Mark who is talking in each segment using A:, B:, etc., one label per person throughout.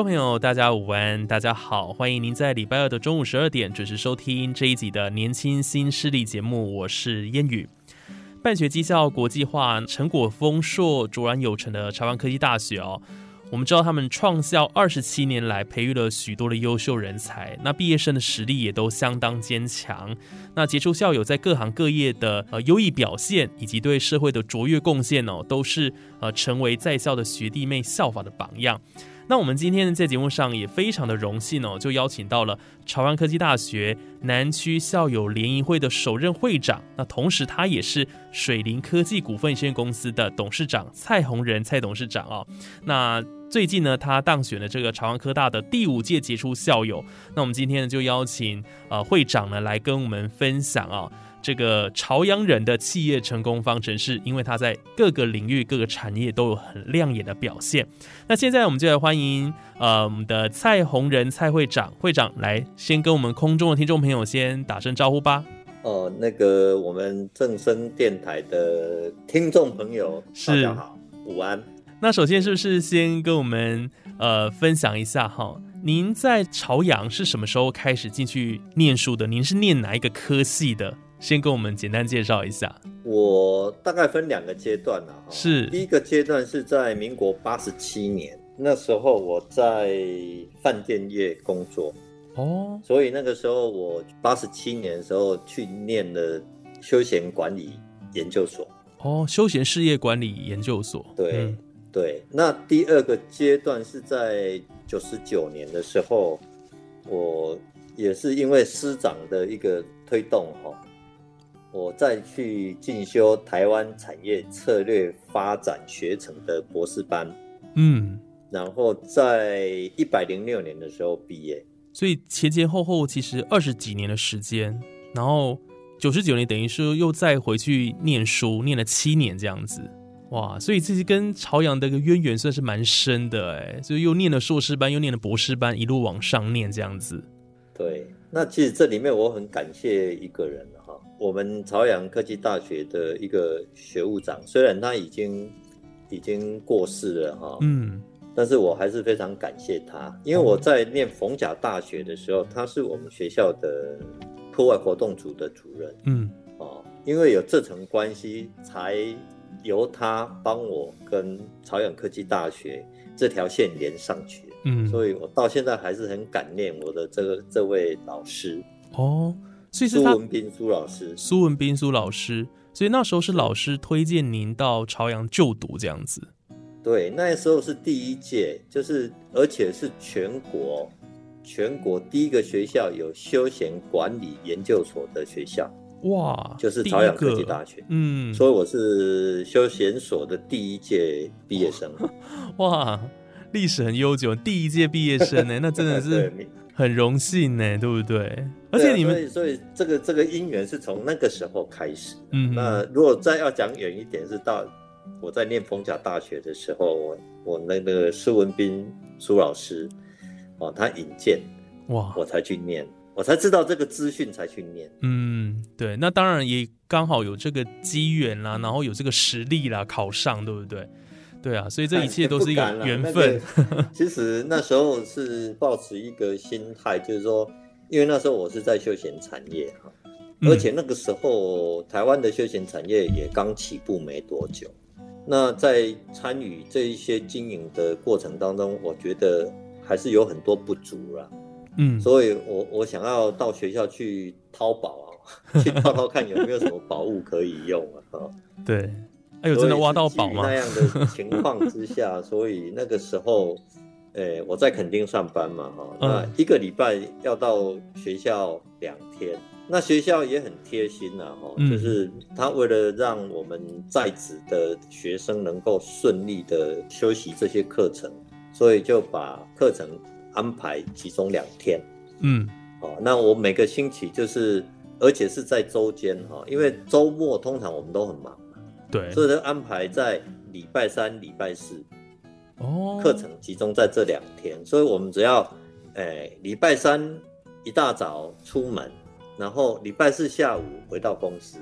A: 众朋友，大家午安，大家好，欢迎您在礼拜二的中午十二点准时收听这一集的年轻新势力节目，我是烟雨。办学绩效国际化，成果丰硕，卓然有成的台湾科技大学哦。我们知道他们创校二十七年来，培育了许多的优秀人才，那毕业生的实力也都相当坚强。那杰出校友在各行各业的呃优异表现，以及对社会的卓越贡献哦，都是呃成为在校的学弟妹效法的榜样。那我们今天呢在节目上也非常的荣幸哦，就邀请到了潮安科技大学南区校友联谊会的首任会长，那同时他也是水灵科技股份有限公司的董事长蔡宏仁蔡董事长哦。那最近呢，他当选了这个潮安科大的第五届杰出校友。那我们今天呢，就邀请呃会长呢来跟我们分享啊。这个朝阳人的企业成功方程式，因为他在各个领域、各个产业都有很亮眼的表现。那现在我们就来欢迎呃我们的蔡宏仁蔡会长，会长来先跟我们空中的听众朋友先打声招呼吧。
B: 哦，那个我们正声电台的听众朋友，大家好，午安。
A: 那首先是不是先跟我们呃分享一下哈？您在朝阳是什么时候开始进去念书的？您是念哪一个科系的？先跟我们简单介绍一下。
B: 我大概分两个阶段了哈。
A: 是
B: 第一个阶段是在民国八十七年，那时候我在饭店业工作
A: 哦，
B: 所以那个时候我八十七年的时候去念了休闲管理研究所。
A: 哦，休闲事业管理研究所。
B: 对对。那第二个阶段是在九十九年的时候，我也是因为师长的一个推动哈。我再去进修台湾产业策略发展学程的博士班，
A: 嗯，
B: 然后在一百零六年的时候毕业，
A: 所以前前后后其实二十几年的时间，然后九十九年等于是又再回去念书，念了七年这样子，哇，所以这是跟朝阳的一个渊源算是蛮深的哎，所以又念了硕士班，又念了博士班，一路往上念这样子。
B: 对，那其实这里面我很感谢一个人。我们朝阳科技大学的一个学务长，虽然他已经已经过世了哈，
A: 嗯，
B: 但是我还是非常感谢他，因为我在念逢甲大学的时候，他是我们学校的课外活动组的主任，
A: 嗯，
B: 哦，因为有这层关系，才由他帮我跟朝阳科技大学这条线连上去，
A: 嗯，
B: 所以我到现在还是很感念我的这个这位老师，
A: 哦。所以是
B: 苏文斌苏老师，
A: 苏文斌苏老师，所以那时候是老师推荐您到朝阳就读这样子。
B: 对，那时候是第一届，就是而且是全国全国第一个学校有休闲管理研究所的学校。
A: 哇，
B: 就是朝阳科技大学。
A: 嗯，
B: 所以我是休闲所的第一届毕业生。
A: 哇，历史很悠久，第一届毕业生呢，那真的是。很荣幸呢，对不对？而且你们，
B: 所以所以这个这个姻缘是从那个时候开始。
A: 嗯，
B: 那如果再要讲远一点，是到我在念逢甲大学的时候，我我那个苏文斌苏老师哦，他引荐
A: 哇，
B: 我才去念，我才知道这个资讯才去念。
A: 嗯，对，那当然也刚好有这个机缘啦，然后有这个实力啦，考上，对不对？对啊，所以这一切都是一个缘分。
B: 其实那时候是抱持一个心态，就是说，因为那时候我是在休闲产业哈，而且那个时候台湾的休闲产业也刚起步没多久。那在参与这一些经营的过程当中，我觉得还是有很多不足啦。
A: 嗯，
B: 所以我我想要到学校去淘宝啊，去淘淘看有没有什么宝物可以用啊。
A: 对。哎呦，真的挖到宝吗？
B: 那样的情况之下，所以那个时候，诶，我在垦丁上班嘛，哈，那一个礼拜要到学校两天，那学校也很贴心呐，哈，就是他为了让我们在职的学生能够顺利的休息这些课程，所以就把课程安排集中两天，
A: 嗯，
B: 哦，那我每个星期就是，而且是在周间哈，因为周末通常我们都很忙。
A: 对，
B: 所以都安排在礼拜三、礼拜四，
A: 哦，
B: 课程集中在这两天，所以我们只要，诶，礼拜三一大早出门，然后礼拜四下午回到公司，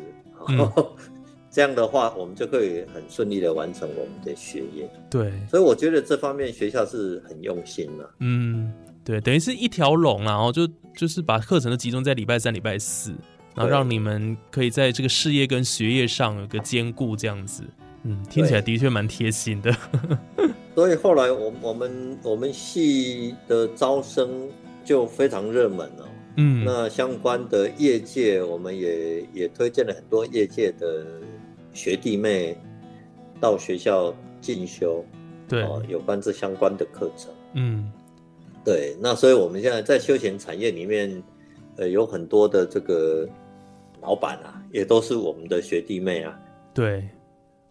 B: 这样的话，我们就可以很顺利的完成我们的学业。
A: 对，
B: 所以我觉得这方面学校是很用心的。
A: 嗯，对，等于是一条龙，然后就就是把课程都集中在礼拜三、礼拜四。然后让你们可以在这个事业跟学业上有个兼顾，这样子，嗯，听起来的确蛮贴心的。
B: 所以后来我我们我们系的招生就非常热门了，
A: 嗯，
B: 那相关的业界我们也也推荐了很多业界的学弟妹到学校进修，
A: 对，
B: 有关这相关的课程，
A: 嗯，
B: 对，那所以我们现在在休闲产业里面，呃，有很多的这个。老板啊，也都是我们的学弟妹啊。
A: 对，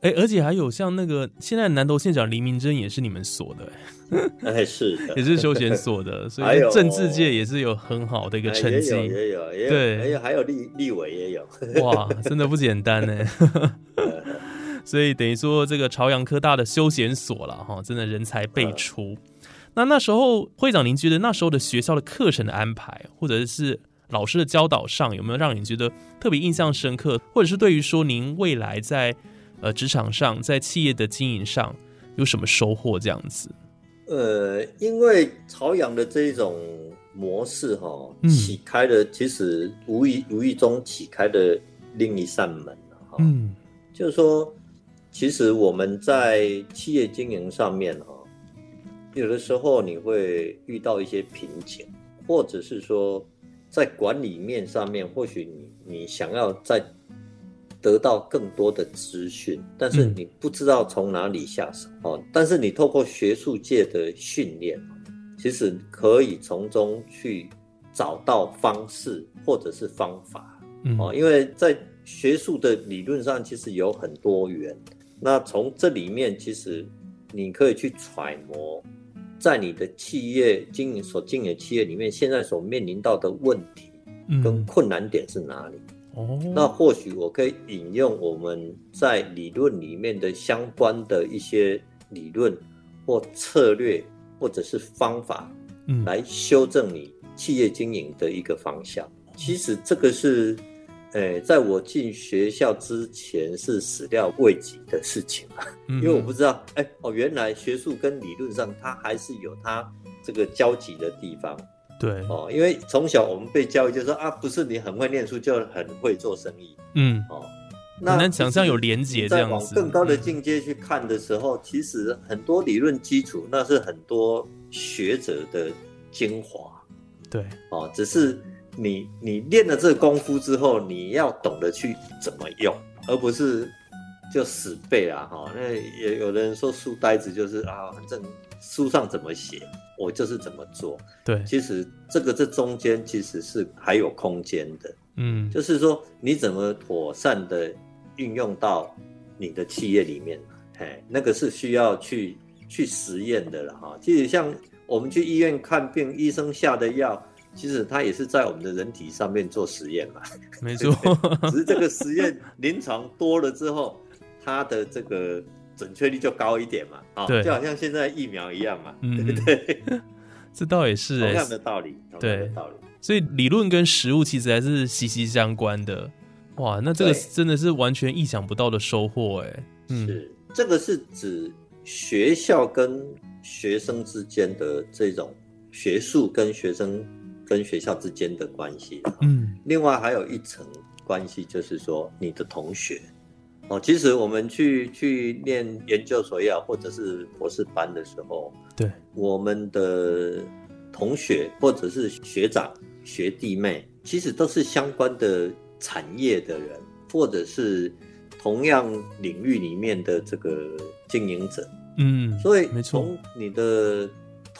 A: 哎，而且还有像那个现在南投县长黎明珍也是你们所的，
B: 哎，是的，
A: 也是休闲所的，所以政治界也是有很好的一个成绩，
B: 也有，也有，也有，
A: 对，
B: 还有还有立立委也有，
A: 哇，真的不简单呢。所以等于说这个朝阳科大的休闲所了哈，真的人才辈出。那那时候会长，您觉得那时候的学校的课程的安排，或者是？老师的教导上有没有让你觉得特别印象深刻，或者是对于说您未来在呃职场上、在企业的经营上有什么收获？这样子？
B: 呃，因为朝阳的这一种模式哈，启开了，其实无意无意中启开的另一扇门哈。
A: 嗯，
B: 就是说，其实我们在企业经营上面哈，有的时候你会遇到一些瓶颈，或者是说。在管理面上面，或许你你想要再得到更多的资讯，但是你不知道从哪里下手哦。但是你透过学术界的训练，其实可以从中去找到方式或者是方法哦。因为在学术的理论上，其实有很多元。那从这里面，其实你可以去揣摩。在你的企业经营所经营的企业里面，现在所面临到的问题跟困难点是哪里？
A: 哦，
B: 那或许我可以引用我们在理论里面的相关的一些理论或策略，或者是方法，
A: 嗯，
B: 来修正你企业经营的一个方向。其实这个是。哎，在我进学校之前是始料未及的事情啊，因为我不知道，哎哦，原来学术跟理论上它还是有它这个交集的地方。
A: 对
B: 哦，因为从小我们被教育就是说啊，不是你很会念书就很会做生意。
A: 嗯
B: 哦，
A: 那能想象有连结这样
B: 子。往更高的境界去看的时候，其实很多理论基础那是很多学者的精华。
A: 对
B: 哦，只是。你你练了这个功夫之后，你要懂得去怎么用，而不是就死背啊！哈，那也有的人说书呆子就是啊，反正书上怎么写，我就是怎么做。
A: 对，
B: 其实这个这中间其实是还有空间的。
A: 嗯，
B: 就是说你怎么妥善的运用到你的企业里面，哎，那个是需要去去实验的了哈。其实像我们去医院看病，医生下的药。其实它也是在我们的人体上面做实验嘛，
A: 没错。
B: 只是这个实验临床多了之后，它的这个准确率就高一点嘛。啊，就好像现在疫苗一样嘛，对不对？
A: 这倒也是
B: 同样的道理，
A: 同样的
B: 道理。
A: 所以理论跟实物其实还是息息相关的。哇，那这个真的是完全意想不到的收获哎。
B: 是，这个是指学校跟学生之间的这种学术跟学生。跟学校之间的关系，
A: 嗯，
B: 另外还有一层关系，就是说你的同学，哦，其实我们去去念研究所也好，或者是博士班的时候，
A: 对，
B: 我们的同学或者是学长学弟妹，其实都是相关的产业的人，或者是同样领域里面的这个经营者，
A: 嗯，
B: 所以从你的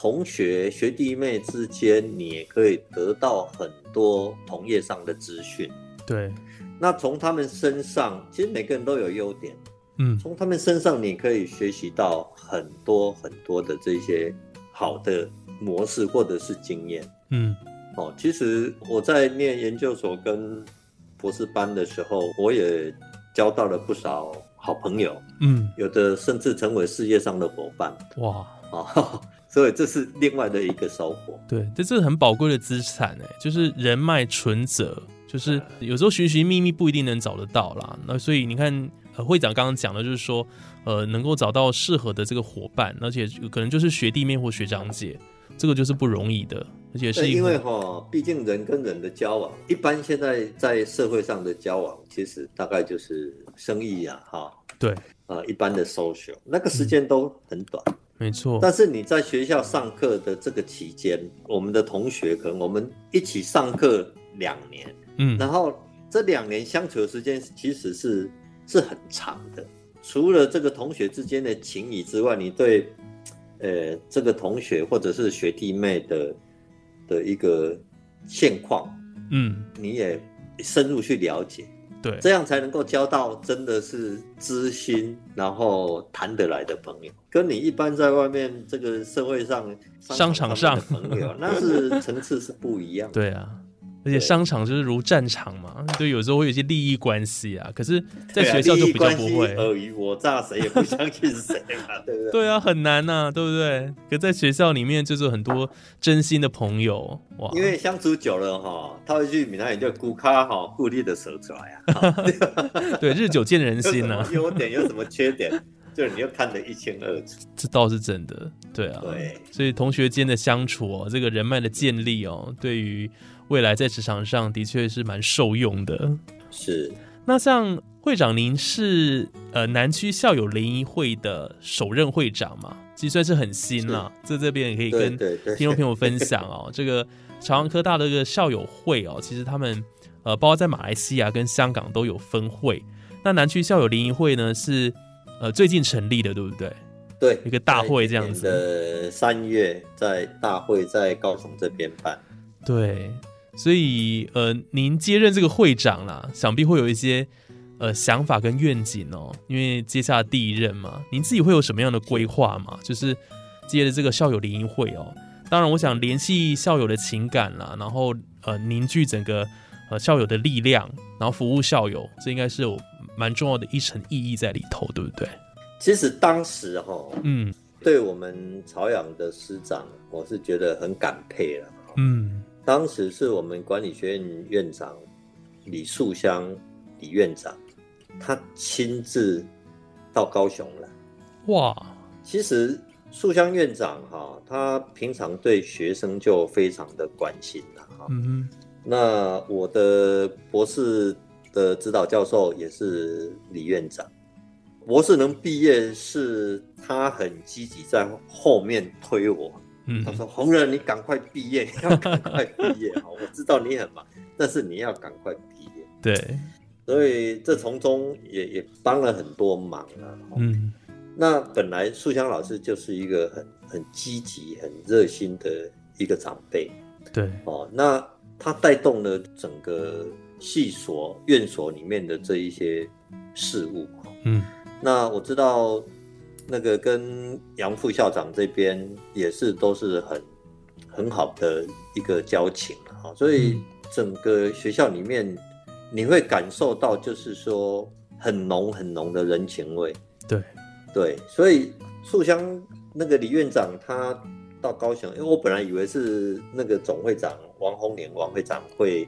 B: 同学学弟妹之间，你也可以得到很多同业上的资讯。
A: 对，
B: 那从他们身上，其实每个人都有优点，
A: 嗯。
B: 从他们身上你可以学习到很多很多的这些好的模式或者是经验。
A: 嗯。
B: 哦，其实我在念研究所跟博士班的时候，我也交到了不少好朋友，
A: 嗯，
B: 有的甚至成为事业上的伙伴。
A: 哇，
B: 啊、所以这是另外的一个收获。
A: 对，这是很宝贵的资产哎，就是人脉存折，就是有时候寻寻觅觅不一定能找得到啦。那所以你看，呃，会长刚刚讲的就是说，呃，能够找到适合的这个伙伴，而且可能就是学弟妹或学长姐，这个就是不容易的，而且是
B: 因为哈、毕竟人跟人的交往，一般现在在社会上的交往，其实大概就是生意呀、哈，
A: 对，
B: 啊、一般的 social，那个时间都很短。
A: 没错，
B: 但是你在学校上课的这个期间，我们的同学可能我们一起上课两年，
A: 嗯，
B: 然后这两年相处的时间其实是是很长的。除了这个同学之间的情谊之外，你对呃这个同学或者是学弟妹的的一个现况，
A: 嗯，
B: 你也深入去了解，
A: 对，
B: 这样才能够交到真的是知心，然后谈得来的朋友。跟你一般在外面这个社会上
A: 商场上
B: 的朋友，那是层次是不一样的。
A: 对啊。而且商场就是如战场嘛，对，有时候会有一些利益关系啊。可是，在学校就比较不会。
B: 尔虞我诈，谁也不相信谁嘛，对不对？
A: 对啊，很难呐、对不对？可在学校里面就是很多真心的朋友哇，
B: 因为相处久了哈，套一句闽南语叫“孤咖哈固力的舌出来啊，
A: 对日久见人心呐、
B: 优点有什么缺点，就是你又看得一清二楚。
A: 这倒是真的。对啊，
B: 对，
A: 所以同学间的相处哦，这个人脉的建立哦，对于未来在职场上的确是蛮受用的。
B: 是
A: 那像会长，您是呃南区校友联谊会的首任会长嘛？其实算是很新了，在这边也可以跟听众朋友分享哦。这个朝阳科大的这个校友会哦，其实他们呃，包括在马来西亚跟香港都有分会。那南区校友联谊会呢是呃最近成立的，对不对？
B: 对
A: 一个大会这样子
B: 的三月在大会在高雄这边办，
A: 对，所以呃，您接任这个会长啦，想必会有一些呃想法跟愿景哦，因为接下第一任嘛，您自己会有什么样的规划嘛？就是接了这个校友联谊会哦，当然，我想联系校友的情感啦，然后呃凝聚整个呃校友的力量，然后服务校友，这应该是有蛮重要的一层意义在里头，对不对？
B: 其实当时哈，
A: 嗯
B: 对我们朝阳的师长，我是觉得很感佩了。
A: 嗯，
B: 当时是我们管理学院院长李树香李院长，他亲自到高雄来。
A: 哇，
B: 其实树香院长哈，他平常对学生就非常的关心了哈。
A: 嗯哼
B: 那我的博士的指导教授也是李院长，博士能毕业是他很积极在后面推我。
A: 嗯
B: 他说：“红人，你赶快毕业，要赶快毕业哈！我知道你很忙，但是你要赶快毕业。
A: 对，
B: 所以这从中也也帮了很多忙啊。
A: 嗯
B: 那本来素香老师就是一个很很积极、很热心的一个长辈
A: 对，
B: 哦。那他带动了整个系所、院所里面的这一些事务。
A: 嗯
B: 那我知道那个跟杨副校长这边也是都是很很好的一个交情了哈，所以
A: 嗯
B: 整个学校里面你会感受到就是说很浓很浓的人情味。
A: 对，
B: 对，所以素香那个李院长他到高雄，因为我本来以为是那个总会长王宏年王会长会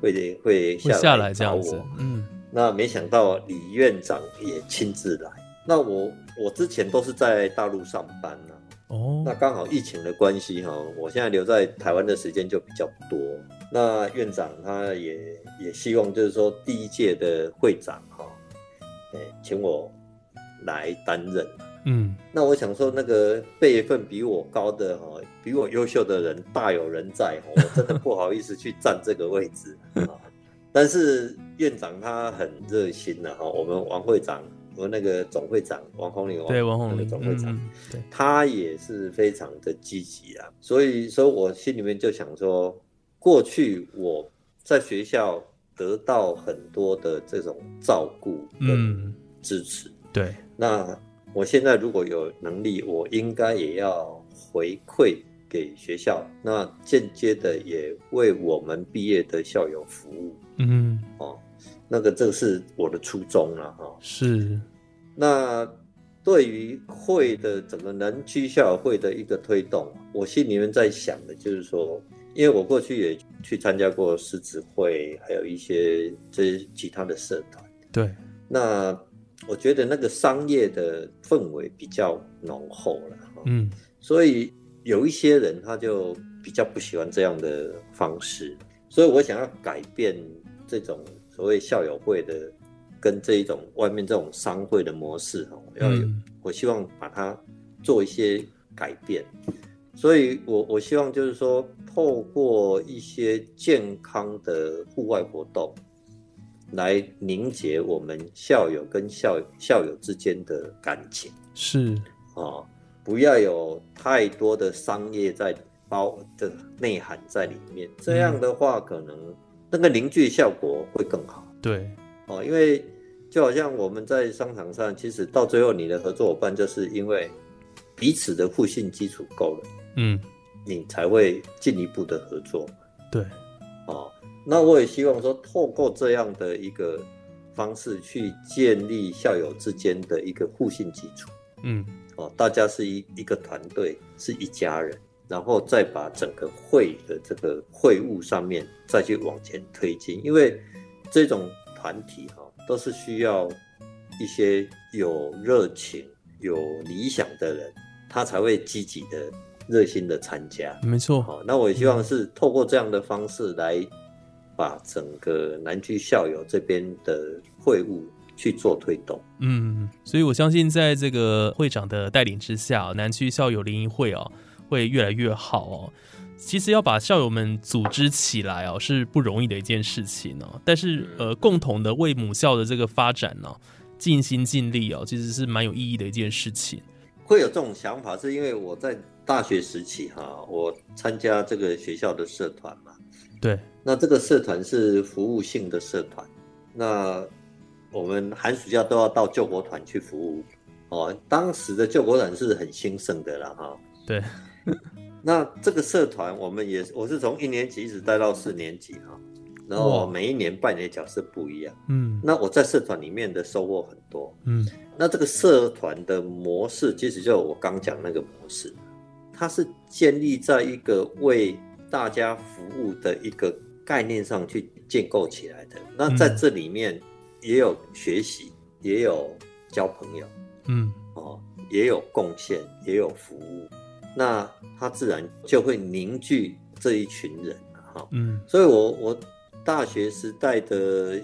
B: 会会
A: 会
B: 下
A: 下来这样子，嗯
B: 那没想到李院长也亲自来。那我我之前都是在大陆上班呢、
A: 哦
B: 那刚好疫情的关系哈，我现在留在台湾的时间就比较多。那院长他也也希望就是说第一届的会长哈，哎，请我来担任。
A: 嗯
B: 那我想说，那个辈分比我高的哈，比我优秀的人大有人在哈，我真的不好意思去占这个位置啊。但是院长他很热心的哈，我们王会长，我那个总会长王宏林，
A: 对王宏林
B: 总会长，
A: 嗯对，
B: 他也是非常的积极啊。所以说我心里面就想说，过去我在学校得到很多的这种照顾跟
A: 嗯，
B: 支持，
A: 对，
B: 那我现在如果有能力，我应该也要回馈给学校，那间接的也为我们毕业的校友服务
A: 嗯，
B: 哦。那个这是我的初衷了哈、
A: 是，
B: 那对于会的整个南区校友会的一个推动，我心里面在想的就是说，因为我过去也去参加过狮子会，还有一些这些其他的社团。
A: 对，
B: 那我觉得那个商业的氛围比较浓厚了，哈
A: 嗯，
B: 所以有一些人他就比较不喜欢这样的方式，所以我想要改变这种所谓校友会的跟这一种外面这种商会的模式，哈，我要有，
A: 嗯
B: 我希望把它做一些改变，所以我我希望就是说，透过一些健康的户外活动。来凝结我们校友跟校校友之间的感情
A: 是，
B: 啊、不要有太多的商业在包的内涵在里面。这样的话，可能那个凝聚效果会更好
A: 对，
B: 哦。因为就好像我们在商场上，其实到最后你的合作伙伴，就是因为彼此的互信基础够了，
A: 嗯，
B: 你才会进一步的合作。
A: 对，
B: 哦，那我也希望说，透过这样的一个方式去建立校友之间的一个互信基础。
A: 嗯，
B: 哦，大家是一一个团队，是一家人，然后再把整个会的这个会务上面再去往前推进，因为这种团体哈、都是需要一些有热情、有理想的人，他才会积极的、热心的参加。
A: 没错，
B: 好，那我也希望是透过这样的方式来把整个南区校友这边的会务去做推动。
A: 嗯，所以我相信在这个会长的带领之下，南区校友联谊会哦会越来越好哦。其实要把校友们组织起来哦是不容易的一件事情哦，但是呃共同的为母校的这个发展呢、尽心尽力哦，其实是蛮有意义的一件事情。
B: 会有这种想法，是因为我在大学时期哈，我参加这个学校的社团嘛。
A: 对，
B: 那这个社团是服务性的社团，那我们寒暑假都要到救国团去服务。哦，当时的救国团是很兴盛的了哈。
A: 对，
B: 那这个社团我们也，我是从一年级一直带到四年级哈，然后每一年扮演的角色不一样。
A: 嗯
B: 那我在社团里面的收获很多。
A: 嗯
B: 那这个社团的模式，其实就我刚讲那个模式，它是建立在一个为大家服务的一个概念上去建构起来的。那在这里面也有学习，也有交朋友
A: 嗯
B: 哦，也有贡献，也有服务。那他自然就会凝聚这一群人哈、
A: 嗯
B: 所以我我大学时代的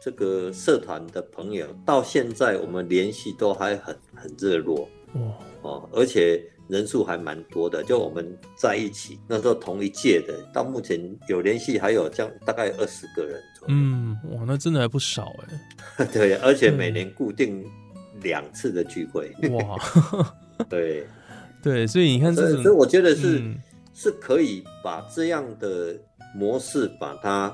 B: 这个社团的朋友，到现在我们联系都还很很热络
A: 哇
B: 哦，而且人数还蛮多的。就我们在一起那时候同一届的，到目前有联系还有将大概二十个人左右。
A: 嗯哇，那真的还不少哎
B: 对，而且每年固定两次的聚会。
A: 哇，
B: 对，
A: 对，所以你看这种
B: 所以我觉得是、
A: 嗯
B: 是可以把这样的模式把它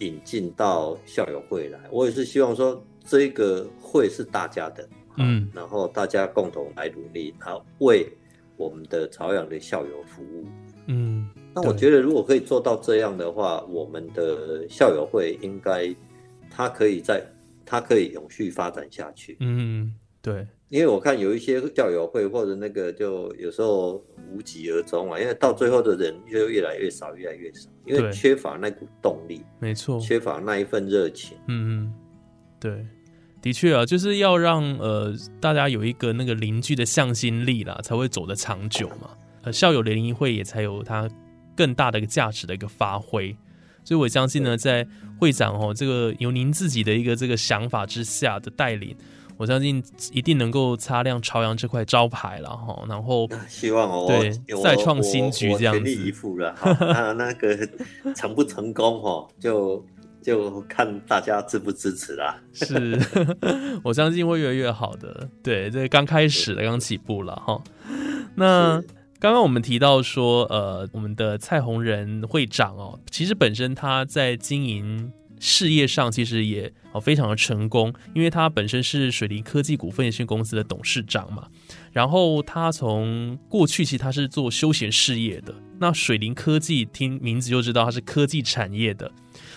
B: 引进到校友会来。我也是希望说，这个会是大家的，
A: 嗯
B: 然后大家共同来努力，然后为我们的朝阳的校友服务。
A: 嗯，
B: 那我觉得，如果可以做到这样的话，我们的校友会应该，它可以在，它可以永续发展下去。
A: 嗯对，
B: 因为我看有一些校友会或者那个，就有时候无疾而终啊，因为到最后的人就越来越少，越来越少，因为缺乏那股动力，
A: 没错，
B: 缺乏那一份热情。
A: 嗯嗯，对，的确啊，就是要让呃大家有一个那个凝聚的向心力啦，才会走得长久嘛。呃，校友联谊会也才有它更大的一个价值的一个发挥。所以我相信呢，在会长哦这个由您自己的一个这个想法之下的带领，我相信一定能够擦亮朝阳这块招牌了哈。然后
B: 希望哦，
A: 对再创新局这样子
B: 全力以赴了。哈 那那个成不成功哈，就就看大家支不支持啦。
A: 是，我相信会越来越好的。对，这刚开始的，刚起步了哈。那刚刚我们提到说，呃，我们的蔡宏仁会长哦，其实本身他在经营事业上其实也哦非常的成功，因为他本身是水利科技股份有限公司的董事长嘛。然后他从过去其实他是做休闲事业的，那水灵科技听名字就知道他是科技产业的。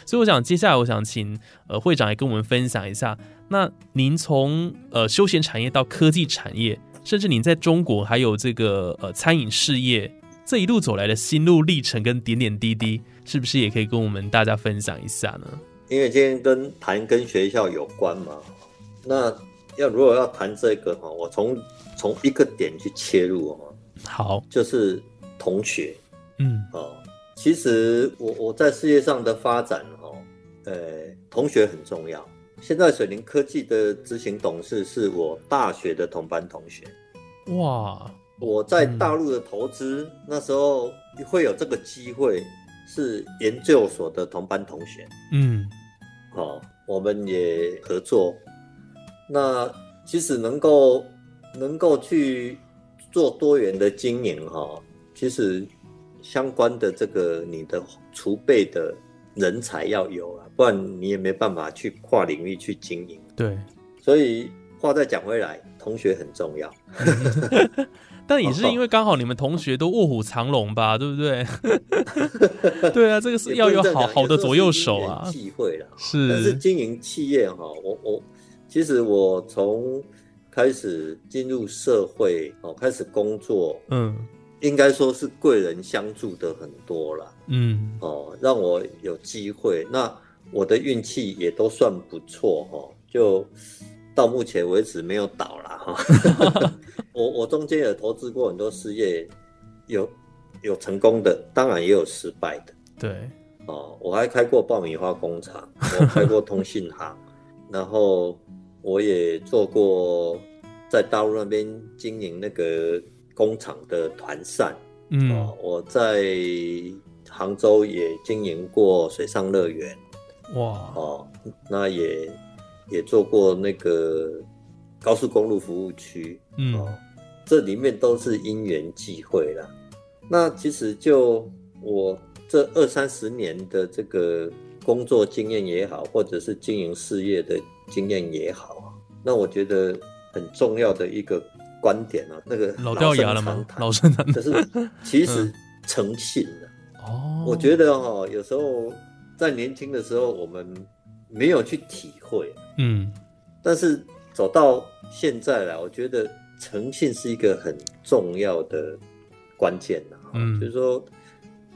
A: 所以我想接下来我想请呃会长也跟我们分享一下，那您从呃休闲产业到科技产业，甚至您在中国还有这个呃餐饮事业这一路走来的心路历程跟点点滴滴，是不是也可以跟我们大家分享一下呢？
B: 因为今天跟谈跟学校有关嘛，那要如果要谈这个哈，我从从一个点去切入哦，
A: 好，
B: 就是同学，
A: 嗯，
B: 哦，其实我我在事业上的发展哦，呃，同学很重要。现在水灵科技的执行董事是我大学的同班同学，
A: 哇，
B: 我在大陆的投资那时候会有这个机会，是研究所的同班同学，
A: 嗯，
B: 哦，我们也合作。那其实能够能够去做多元的经营哈，其实相关的这个你的储备的人才要有啊，不然你也没办法去跨领域去经营。
A: 对，
B: 所以话再讲回来，同学很重要。
A: 但也是因为刚好你们同学都卧虎藏龙吧，对不对？对啊，这个是要有好好的左右手啊。
B: 机会了，
A: 是。
B: 但是经营企业哈，我我其实我从开始进入社会哦，开始工作，
A: 嗯，
B: 应该说是贵人相助的很多了，
A: 嗯，
B: 哦，让我有机会。那我的运气也都算不错哈，就到目前为止没有倒了哈。我我中间有投资过很多事业，有有成功的，当然也有失败的。
A: 对，
B: 哦，我还开过爆米花工厂，我开过通信行，然后我也做过在大陆那边经营那个工厂的团扇。
A: 嗯，
B: 哦，我在杭州也经营过水上乐园。
A: 哇，
B: 哦，那也也做过那个高速公路服务区。
A: 嗯。
B: 哦这里面都是因缘际会啦。那其实就我这二三十年的这个工作经验也好，或者是经营事业的经验也好，那我觉得很重要的一个观点啊，那个
A: 老掉牙了吗？老生常谈，
B: 就是其实诚信的。
A: 哦，
B: 我觉得哈，有时候在年轻的时候我们没有去体会，
A: 嗯，
B: 但是走到现在来，我觉得。诚信是一个很重要的关键呐，
A: 嗯，
B: 就是说，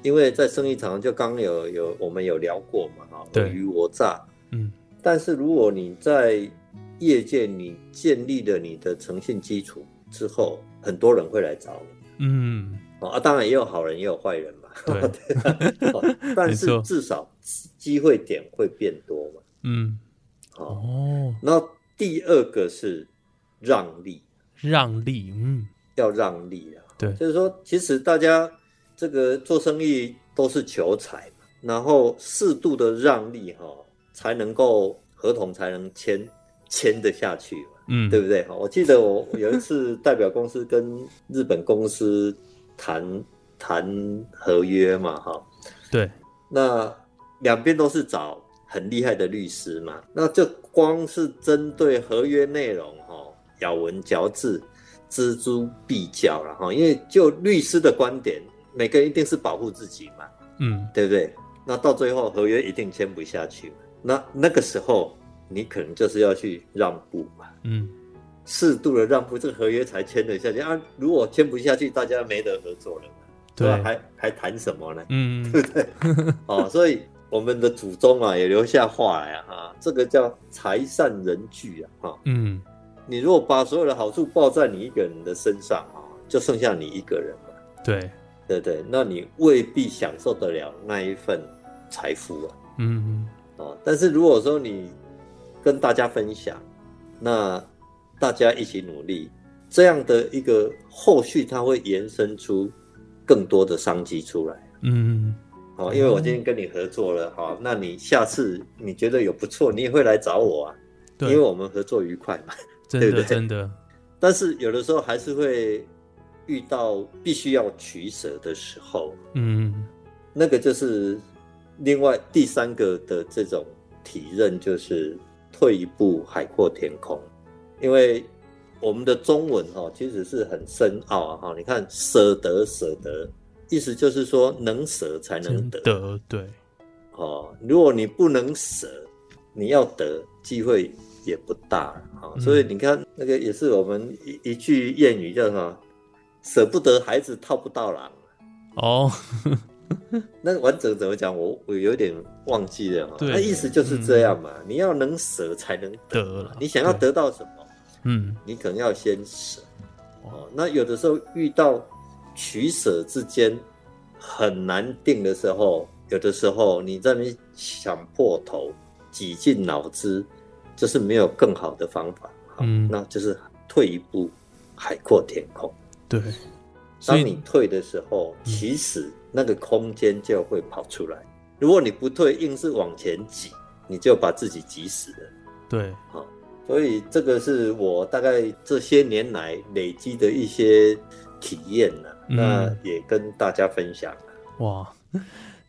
B: 因为在生意场就刚有有我们有聊过嘛，哈，尔虞我诈，
A: 嗯，
B: 但是如果你在业界你建立了你的诚信基础之后，很多人会来找
A: 你，嗯，
B: 啊，当然也有好人也有坏人嘛，
A: 对，
B: 但是 至少机会点会变多嘛，
A: 嗯，
B: 哦，那第二个是让利。
A: 让利，嗯，
B: 要让利啊。
A: 对，
B: 就是说，其实大家这个做生意都是求财嘛，然后适度的让利哈，才能够合同才能签签得下去嘛，
A: 嗯，
B: 对不对？哈，我记得我有一次代表公司跟日本公司谈谈合约嘛，哈，
A: 对，
B: 那两边都是找很厉害的律师嘛，那这光是针对合约内容。咬文嚼字，锱铢必较了哈。因为就律师的观点，每个人一定是保护自己嘛，
A: 嗯，
B: 对不对？那到最后合约一定签不下去，那那个时候你可能就是要去让步嘛，
A: 嗯，
B: 适度的让步，这个合约才签得下去啊。如果签不下去，大家没得合作了，
A: 对
B: 吧？还还谈什么呢？
A: 嗯，
B: 对不对？哦，所以我们的祖宗啊也留下话来啊，这个叫财散人聚啊，哈，
A: 嗯。
B: 你如果把所有的好处报在你一个人的身上啊，就剩下你一个人了。
A: 对，
B: 对对，那你未必享受得了那一份财富啊。
A: 嗯
B: 哦，但是如果说你跟大家分享，那大家一起努力，这样的一个后续，它会延伸出更多的商机出来。
A: 嗯，
B: 哦，因为我今天跟你合作了，好，那你下次你觉得有不错，你也会来找我啊，因为，我们合作愉快嘛。
A: 真的
B: 对不对
A: 真的，
B: 但是有的时候还是会遇到必须要取舍的时候，
A: 嗯
B: 那个就是另外第三个的这种体认，就是退一步海阔天空。因为我们的中文哈、其实是很深奥啊哈。你看舍得舍得，意思就是说能舍才能
A: 得
B: 得
A: 的对，
B: 哦。如果你不能舍，你要得机会也不大啊、
A: 嗯
B: 所以你看那个也是我们一一句谚语叫什么？舍不得孩子套不到狼。
A: 哦，
B: 那完整怎么讲？我我有点忘记了那意思就是这样嘛，你要能舍才能得。
A: 得了，
B: 你想要，得到什么，
A: 嗯
B: 你可能要先舍。哦，那有的时候遇到取舍之间很难定的时候，有的时候你在那边想破头、挤进脑汁，就是没有更好的方法。
A: 嗯
B: 那就是退一步，海阔天空。
A: 对，
B: 当你退的时候，其实那个空间就会跑出来。如果你不退，硬是往前挤，你就把自己挤死了。
A: 对，
B: 所以这个是我大概这些年来累积的一些体验呢、
A: 嗯
B: 那也跟大家分享了。
A: 哇，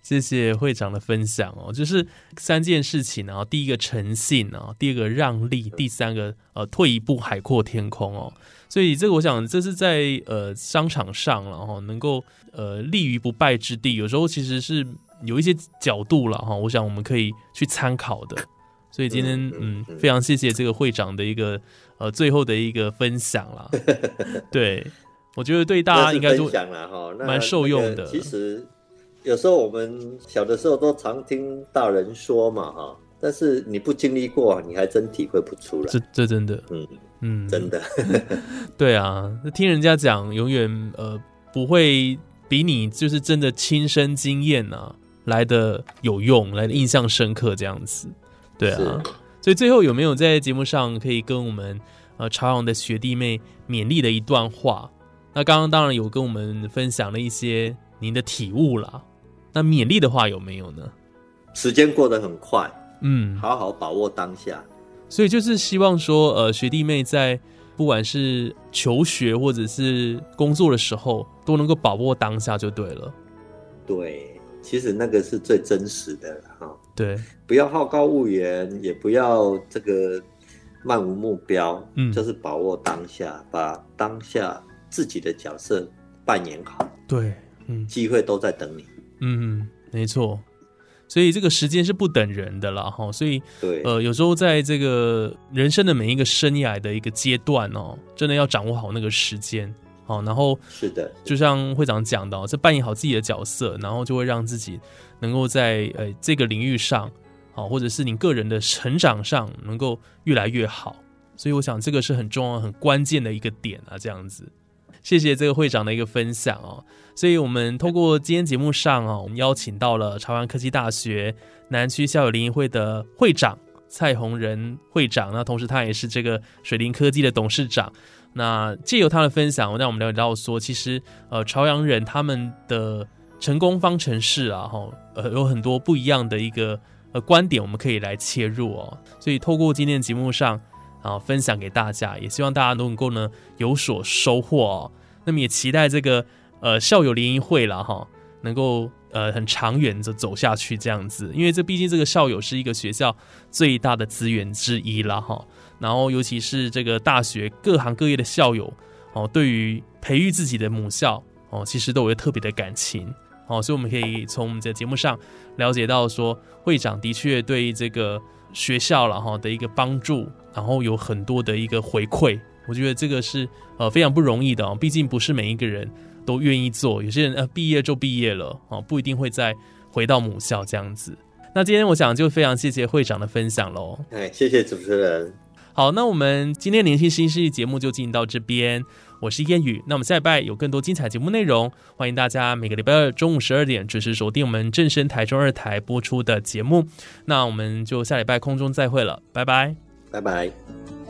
A: 谢谢会长的分享哦，就是三件事情啊，第一个诚信啊，第二个让利，第三个呃退一步海阔天空哦。所以这个我想这是在呃商场上然后能够呃立于不败之地，有时候其实是有一些角度了哈，我想我们可以去参考的。所以今天
B: 嗯
A: 非常谢谢这个会长的一个呃最后的一个分享啦。对，我觉得对大家应该都
B: 那是分享了哈，
A: 蛮受用的
B: 那个其实有时候我们小的时候都常听大人说嘛哈，但是你不经历过，你还真体会不出来
A: 这。这真的
B: 嗯，
A: 嗯
B: 真的。
A: 对啊，那听人家讲，永远呃不会比你就是真的亲身经验啊来的有用，来的印象深刻这样子。对啊，所以最后有没有在节目上可以跟我们呃朝阳的学弟妹勉励的一段话？那刚刚当然有跟我们分享了一些您的体悟啦。那勉励的话有没有呢？
B: 时间过得很快，
A: 嗯，
B: 好好把握当下。
A: 所以就是希望说，呃，学弟妹在不管是求学或者是工作的时候，都能够把握当下就对了。
B: 对，其实那个是最真实的哈。
A: 对，
B: 不要好高骛远，也不要这个漫无目标，
A: 嗯
B: 就是把握当下，把当下自己的角色扮演好，
A: 对，嗯
B: 机会都在等你。
A: 嗯，没错。所以这个时间是不等人的啦，哈。所以
B: 对，
A: 呃，有时候在这个人生的每一个生涯的一个阶段哦，真的要掌握好那个时间，好，然后
B: 是的，
A: 就像会长讲的、哦，这扮演好自己的角色，然后就会让自己能够在呃这个领域上，好，或者是你个人的成长上能够越来越好。所以我想这个是很重要、很关键的一个点啊，这样子。谢谢这个会长的一个分享哦。所以我们透过今天节目上啊，我们邀请到了朝阳科技大学南区校友联谊会的会长蔡宏仁会长，那同时他也是这个水林科技的董事长。那借由他的分享，让我们了解到说，其实呃朝阳人他们的成功方程式啊，哈，呃有很多不一样的一个呃观点，我们可以来切入哦。所以透过今天节目上啊分享给大家，也希望大家都能够呢有所收获哦。那么也期待这个呃校友联谊会啦哈，能够呃很长远的走下去这样子，因为这毕竟这个校友是一个学校最大的资源之一了哈。然后尤其是这个大学各行各业的校友哦，对于培育自己的母校哦，其实都有特别的感情哦，所以我们可以从我们的节目上了解到说，会长的确对这个学校了哈的一个帮助，然后有很多的一个回馈，我觉得这个是呃非常不容易的哦，毕竟不是每一个人都愿意做，有些人呃毕业就毕业了哦，不一定会再回到母校这样子。那今天我想就非常谢谢会长的分享喽。
B: 哎，谢谢主持人。
A: 好，那我们今天年轻新势力节目就进行到这边，我是燕雨。那我们下礼拜有更多精彩节目内容，欢迎大家每个礼拜二中午十二点准时锁定我们正声台中二台播出的节目。那我们就下礼拜空中再会了，拜拜。
B: 拜拜。